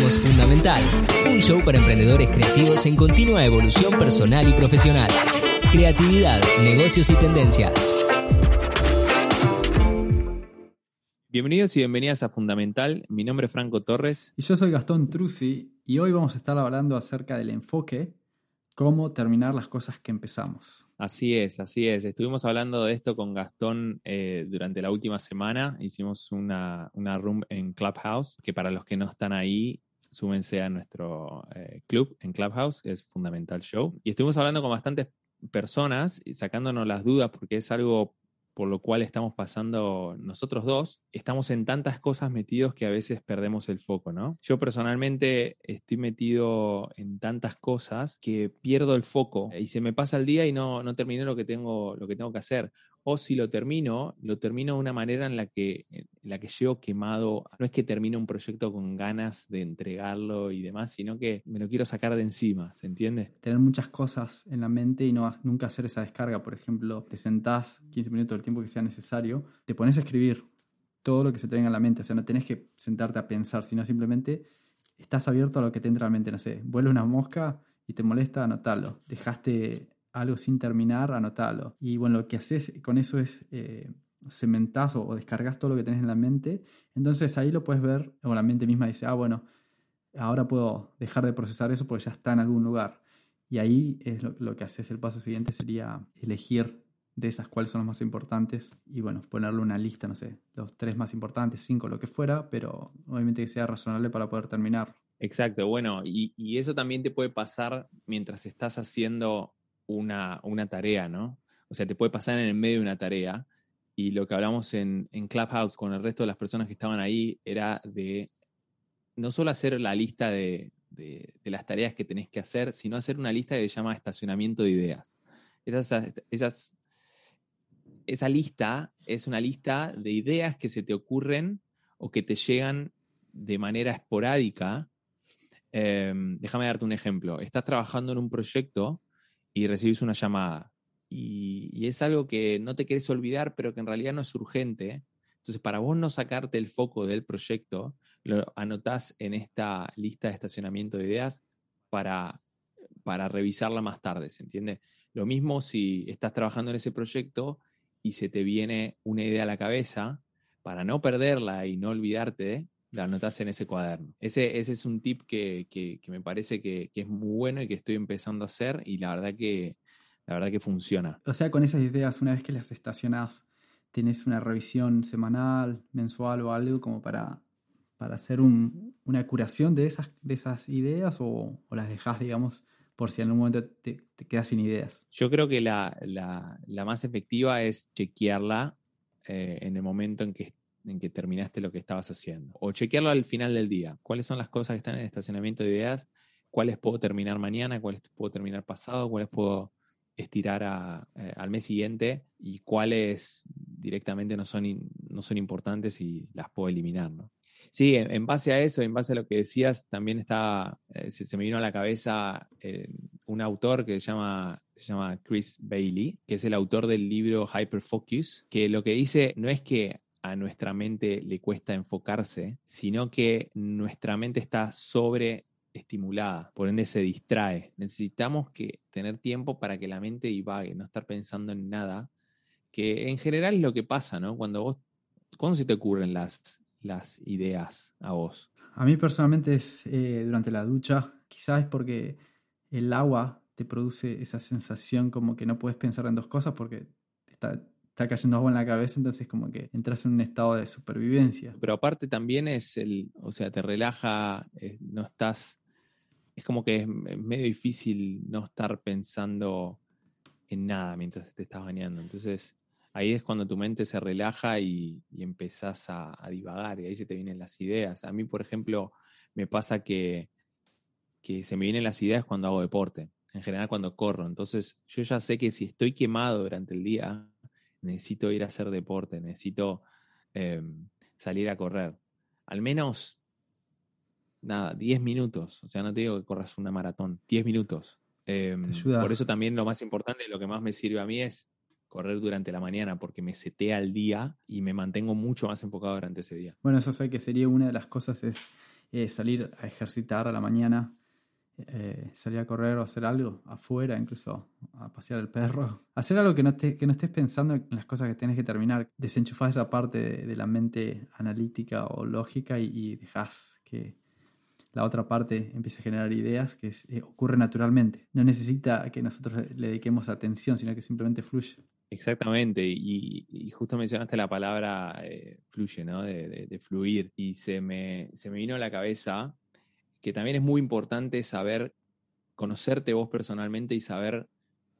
Somos Fundamental, un show para emprendedores creativos en continua evolución personal y profesional. Creatividad, negocios y tendencias. Bienvenidos y bienvenidas a Fundamental. Mi nombre es Franco Torres. Y yo soy Gastón Trusi y hoy vamos a estar hablando acerca del enfoque, cómo terminar las cosas que empezamos. Así es, así es. Estuvimos hablando de esto con Gastón eh, durante la última semana. Hicimos una, una room en Clubhouse, que para los que no están ahí, súmense a nuestro eh, club en Clubhouse, es Fundamental Show. Y estuvimos hablando con bastantes personas y sacándonos las dudas porque es algo por lo cual estamos pasando nosotros dos, estamos en tantas cosas metidos que a veces perdemos el foco, ¿no? Yo personalmente estoy metido en tantas cosas que pierdo el foco y se me pasa el día y no, no termino lo que, tengo, lo que tengo que hacer. O si lo termino, lo termino de una manera en la que, en la que llego quemado. No es que termine un proyecto con ganas de entregarlo y demás, sino que me lo quiero sacar de encima, ¿se entiende? Tener muchas cosas en la mente y no nunca hacer esa descarga. Por ejemplo, te sentás 15 minutos del tiempo que sea necesario, te pones a escribir todo lo que se te venga a la mente. O sea, no tenés que sentarte a pensar, sino simplemente estás abierto a lo que te entra a la mente. No sé, vuelve una mosca y te molesta, anotalo. Dejaste algo sin terminar, anotalo. Y bueno, lo que haces con eso es eh, cementás o, descargas todo lo que tenés en la mente. Entonces ahí lo puedes ver, o la mente misma dice, ah, bueno, ahora puedo dejar de procesar eso porque ya está en algún lugar. Y ahí es lo, que haces. El paso siguiente sería elegir de esas cuáles son los más importantes y bueno, ponerle una lista, no sé, los tres más importantes, cinco, lo que fuera, pero obviamente que sea razonable para poder terminar. Exacto, bueno, y eso también te puede pasar mientras estás haciendo una, una, tarea, ¿no? O sea, te puede pasar en el medio de una tarea. Y lo que hablamos en, en, Clubhouse con el resto de las personas que estaban ahí era de no solo hacer la lista de, de, las tareas que tenés que hacer, sino hacer una lista que se llama estacionamiento de ideas. Esas, esas, esa lista es una lista de ideas que se te ocurren o que te llegan de manera esporádica. Eh, déjame darte un ejemplo. Estás trabajando en un proyecto y recibes una llamada. Y, es algo que no te quieres olvidar, pero que en realidad no es urgente. Entonces, para vos no sacarte el foco del proyecto, lo anotás en esta lista de estacionamiento de ideas para, para revisarla más tarde, ¿se entiende? Lo mismo si estás trabajando en ese proyecto y se te viene una idea a la cabeza, para no perderla y no olvidarte, la anotas en ese cuaderno. Ese, ese es un tip que, que, que me parece que, que, es muy bueno y que estoy empezando a hacer y la verdad que, la verdad que funciona. O sea, con esas ideas, una vez que las estacionás, tenés una revisión semanal, mensual o algo como para, para hacer un, una curación de esas, de esas ideas o, o las dejás, digamos, por si en algún momento te, te quedas sin ideas. Yo creo que la, la, la más efectiva es chequearla eh, en el momento en que en que terminaste lo que estabas haciendo. O chequearlo al final del día. ¿Cuáles son las cosas que están en el estacionamiento de ideas? ¿Cuáles puedo terminar mañana? ¿Cuáles puedo terminar pasado? ¿Cuáles puedo estirar eh, al mes siguiente? ¿Y cuáles directamente no son, no son importantes y las puedo eliminar? ¿no? Sí, en, base a eso, en base a lo que decías, también está, eh, se, se, me vino a la cabeza eh, un autor que se llama, se llama Chris Bailey, que es el autor del libro Hyperfocus, que lo que dice no es que a nuestra mente le cuesta enfocarse, sino que nuestra mente está sobreestimulada, por ende se distrae. Necesitamos que tener tiempo para que la mente divague, no estar pensando en nada, que en general es lo que pasa, ¿no? Cuando vos, ¿cuándo se te ocurren las, las ideas a vos? A mí personalmente es eh, durante la ducha, quizás es porque el agua te produce esa sensación como que no puedes pensar en dos cosas porque está está cayendo agua en la cabeza, entonces como que entras en un estado de supervivencia. Pero aparte también es el, o sea, te relaja, eh, no estás, es como que es medio difícil no estar pensando en nada mientras te estás bañando. Entonces ahí es cuando tu mente se relaja y, y empezás a, a, divagar y ahí se te vienen las ideas. A mí, por ejemplo, me pasa que, que se me vienen las ideas cuando hago deporte, en general cuando corro. Entonces yo ya sé que si estoy quemado durante el día, necesito ir a hacer deporte, necesito eh, salir a correr. Al menos, nada, 10 minutos. O sea, no te digo que corras una maratón, 10 minutos. Eh, por eso también lo más importante, lo que más me sirve a mí es correr durante la mañana porque me setea el día y me mantengo mucho más enfocado durante ese día. Bueno, eso sé que sería una de las cosas es eh, salir a ejercitar a la mañana, eh, salir a correr o hacer algo afuera, incluso a pasear el perro. Hacer algo que no, estés pensando en las cosas que tienes que terminar. Desenchufar esa parte de, la mente analítica o lógica y, y dejas que la otra parte empiece a generar ideas que eh, ocurre naturalmente. No necesita que nosotros le dediquemos atención, sino que simplemente fluye. Exactamente, y, justo mencionaste la palabra eh, fluye, ¿no? De, fluir, y se me, se me vino a la cabeza que también es muy importante saber conocerte vos personalmente y saber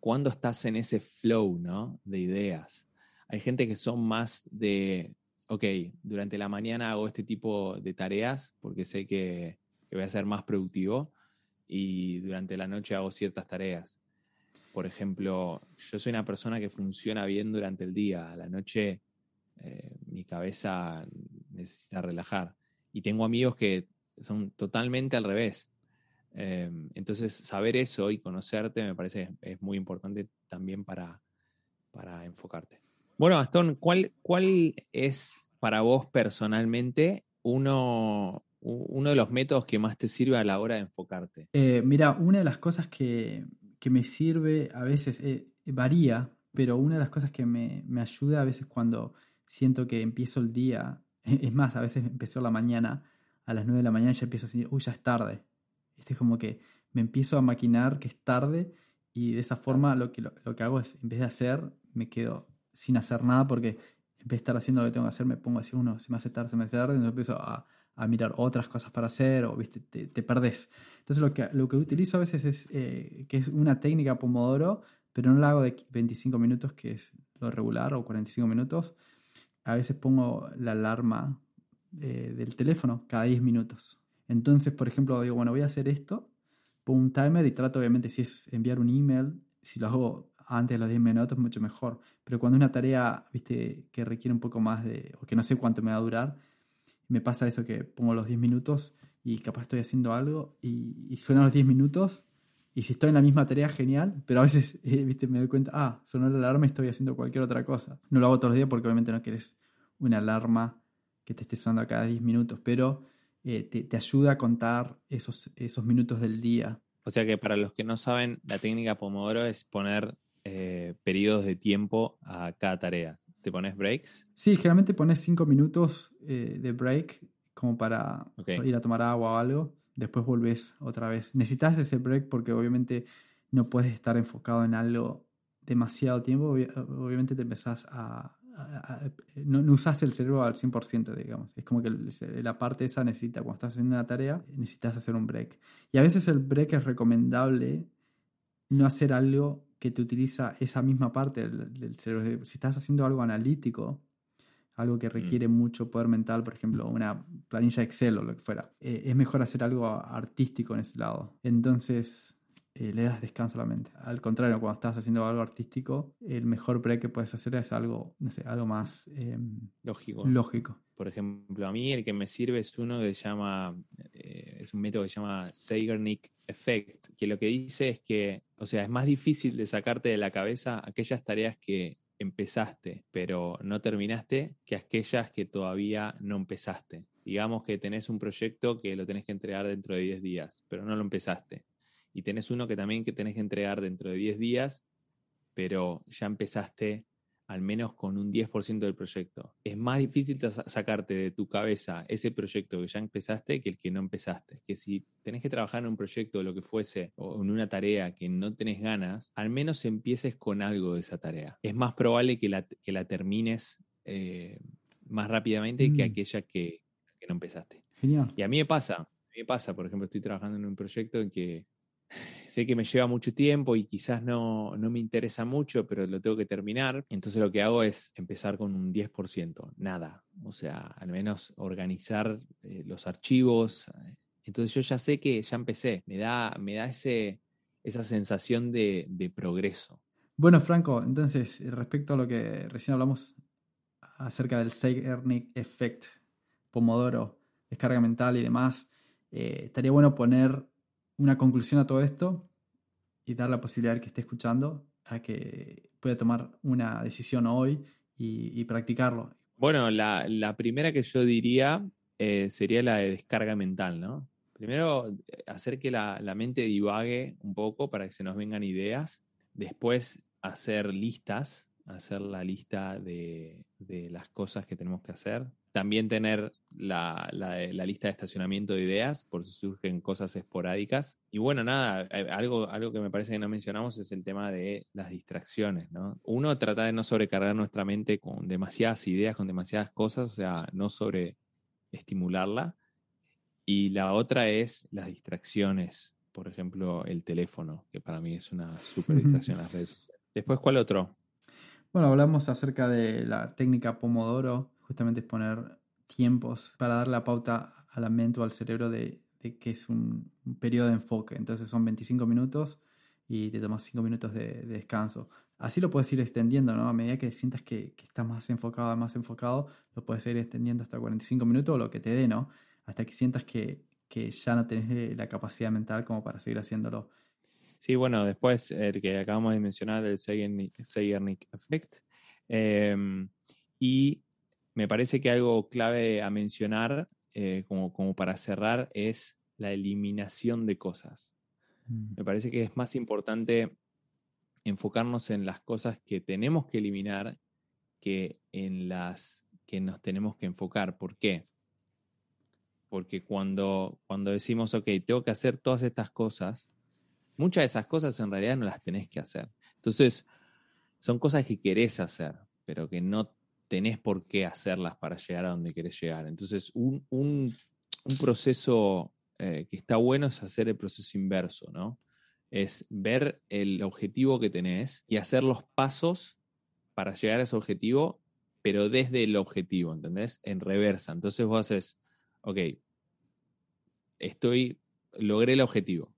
cuándo estás en ese flow, ¿no? De ideas. Hay gente que son más de, ok, durante la mañana hago este tipo de tareas porque sé que, que voy a ser más productivo y durante la noche hago ciertas tareas. Por ejemplo, yo soy una persona que funciona bien durante el día. A la noche eh, mi cabeza necesita relajar. Y tengo amigos que son totalmente al revés. Em, entonces, saber eso y conocerte me parece es muy importante también para, para enfocarte. Bueno, Gastón, ¿cuál, ¿cuál es para vos personalmente uno, uno de los métodos que más te sirve a la hora de enfocarte? Eh, mira, una de las cosas que, que me sirve a veces, eh, varía, pero una de las cosas que me, me, ayuda a veces cuando siento que empiezo el día, es más, a veces empezó la mañana, a las 9 de la mañana ya empiezo a decir, uy, ya es tarde. Este es como que me empiezo a maquinar que es tarde y de esa forma lo que, lo, que hago es, en vez de hacer, me quedo sin hacer nada porque en vez de estar haciendo lo que tengo que hacer, me pongo a decir, uno, se me hace tarde, se me hace tarde, entonces empiezo a, a mirar otras cosas para hacer o ¿viste? Te, te, perdés. Entonces lo que, lo que utilizo a veces es eh, que es una técnica Pomodoro, pero no la hago de 25 minutos, que es lo regular, o 45 minutos. A veces pongo la alarma eh, del teléfono cada 10 minutos. Entonces, por ejemplo, digo, bueno, voy a hacer esto, pongo un timer y trato obviamente si es enviar un email, si lo hago antes de los 10 minutos, mucho mejor. Pero cuando es una tarea, viste, que requiere un poco más de, o que no sé cuánto me va a durar, me pasa eso que pongo los 10 minutos y capaz estoy haciendo algo y, y los 10 minutos y si estoy en la misma tarea, genial, pero a veces eh, ¿viste? me doy cuenta, ah, sonó la alarma y estoy haciendo cualquier otra cosa. No lo hago todos los días porque obviamente no quieres una alarma que te esté sonando cada 10 minutos, pero eh, te, te, ayuda a contar esos, esos minutos del día. O sea que para los que no saben, la técnica Pomodoro es poner eh, periodos de tiempo a cada tarea. ¿Te pones breaks? Sí, generalmente pones cinco minutos eh, de break como para, ir a tomar agua o algo. Después volvés otra vez. Necesitas ese break porque obviamente no puedes estar enfocado en algo demasiado tiempo. Obviamente te empezás a... no, usas el cerebro al 100%, digamos. Es como que la parte esa necesita, cuando estás haciendo una tarea, necesitas hacer un break. Y a veces el break es recomendable no hacer algo que te utiliza esa misma parte del, cerebro. Si estás haciendo algo analítico, algo que mm. requiere mucho poder mental, por ejemplo, una planilla Excel o lo que fuera, eh, es mejor hacer algo artístico en ese lado. Entonces, eh, le das descanso a la mente. Al contrario, cuando estás haciendo algo artístico, el mejor break que puedes hacer es algo, no sé, algo más em, lógico. lógico. Por ejemplo, a mí el que me sirve es uno que se llama, eh, es un método que se llama Zeigarnik Effect, que lo que dice es que, o sea, es más difícil de sacarte de la cabeza aquellas tareas que empezaste pero no terminaste que aquellas que todavía no empezaste. Digamos que tenés un proyecto que lo tenés que entregar dentro de 10 días, pero no lo empezaste y tenés uno que también que tenés que entregar dentro de 10 días, pero ya empezaste al menos con un 10% del proyecto. Es más difícil sacarte de tu cabeza ese proyecto que ya empezaste que el que no empezaste. Que si tenés que trabajar en un proyecto o lo que fuese, o en una tarea que no tenés ganas, al menos empieces con algo de esa tarea. Es más probable que la, que la termines eh, más rápidamente que mm. aquella que, que no empezaste. Genial. Y a mí me pasa, a mí me pasa, por ejemplo, estoy trabajando en un proyecto en que sé que me lleva mucho tiempo y quizás no, no, me interesa mucho, pero lo tengo que terminar. Entonces lo que hago es empezar con un 10%, nada. O sea, al menos organizar eh, los archivos. Entonces yo ya sé que ya empecé. Me da, me da ese, esa sensación de, progreso. Bueno, Franco, entonces, respecto a lo que recién hablamos acerca del Zeigarnik Effect, Pomodoro, descarga mental y demás, eh, estaría bueno poner una conclusión a todo esto y dar la posibilidad al que esté escuchando a que pueda tomar una decisión hoy y, practicarlo. Bueno, la, primera que yo diría eh, sería la de descarga mental, ¿no? Primero, eh, hacer que la, la mente divague un poco para que se nos vengan ideas. Después, hacer listas, hacer la lista de, de las cosas que tenemos que hacer. También tener la, la, la, lista de estacionamiento de ideas por si surgen cosas esporádicas. Y bueno, nada, eh, algo, algo que me parece que no mencionamos es el tema de las distracciones. ¿no? Uno trata de no sobrecargar nuestra mente con demasiadas ideas, con demasiadas cosas, o sea, no sobreestimularla. Y la otra es las distracciones, por ejemplo, el teléfono, que para mí es una súper distracción las redes sociales. Después, ¿cuál otro? Bueno, hablamos acerca de la técnica Pomodoro, justamente es poner tiempos para dar la pauta a la mente o al cerebro de, que es un, un, periodo de enfoque. Entonces son 25 minutos y te tomas 5 minutos de, de, descanso. Así lo puedes ir extendiendo, ¿no? A medida que sientas que, que, estás más enfocado, más enfocado, lo puedes ir extendiendo hasta 45 minutos o lo que te dé, ¿no? Hasta que sientas que, que ya no tenés la capacidad mental como para seguir haciéndolo. Sí, bueno, después el que acabamos de mencionar, el Zeigarnik Effect. Eh, y me parece que algo clave a mencionar, eh, como, como, para cerrar, es la eliminación de cosas. Mm. Me parece que es más importante enfocarnos en las cosas que tenemos que eliminar que en las que nos tenemos que enfocar. ¿Por qué? Porque cuando, cuando decimos, ok, tengo que hacer todas estas cosas, muchas de esas cosas en realidad no las tenés que hacer. Entonces, son cosas que querés hacer, pero que no tenés por qué hacerlas para llegar a donde querés llegar. Entonces, un, un, un proceso eh, que está bueno es hacer el proceso inverso, ¿no? Es ver el objetivo que tenés y hacer los pasos para llegar a ese objetivo, pero desde el objetivo, ¿entendés? En reversa. Entonces vos haces, ok, estoy, logré el objetivo.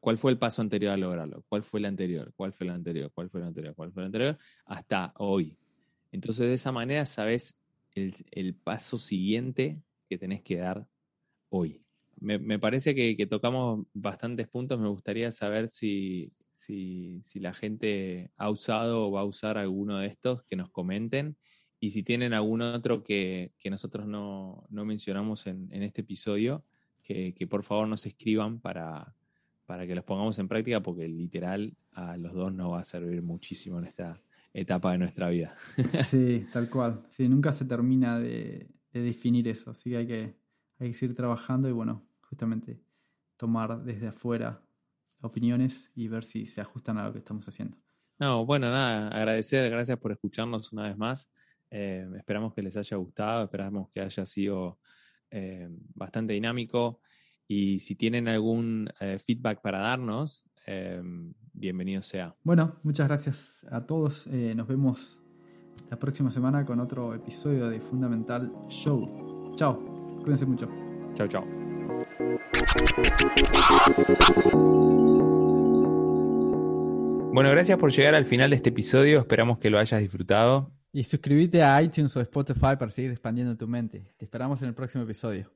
¿Cuál fue el paso anterior a lograrlo? ¿Cuál fue el anterior? ¿Cuál fue el anterior? ¿Cuál fue el anterior? ¿Cuál fue el anterior? Hasta hoy. Entonces, de esa manera sabes el, el paso siguiente que tenés que dar hoy. Me, me parece que, tocamos bastantes puntos. Me gustaría saber si, si, si, la gente ha usado o va a usar alguno de estos, que nos comenten. Y si tienen algún otro que, que nosotros no, no mencionamos en, en, este episodio, que por favor nos escriban para, para que los pongamos en práctica, porque literal a los dos nos va a servir muchísimo en esta etapa de nuestra vida. Sí, tal cual. Sí, nunca se termina de, de definir eso, así que hay, que hay que seguir trabajando y bueno, justamente tomar desde afuera opiniones y ver si se ajustan a lo que estamos haciendo. No, bueno, nada, agradecer, gracias por escucharnos una vez más. Eh, esperamos que les haya gustado, esperamos que haya sido eh, bastante dinámico. Y si tienen algún eh, feedback para darnos, eh, bienvenido sea. Bueno, muchas gracias a todos. Eh, nos vemos la próxima semana con otro episodio de Fundamental Show. Chao, cuídense mucho. Chao, chao. Bueno, gracias por llegar al final de este episodio. Esperamos que lo hayas disfrutado. Y suscríbete a iTunes o Spotify para seguir expandiendo tu mente. Te esperamos en el próximo episodio.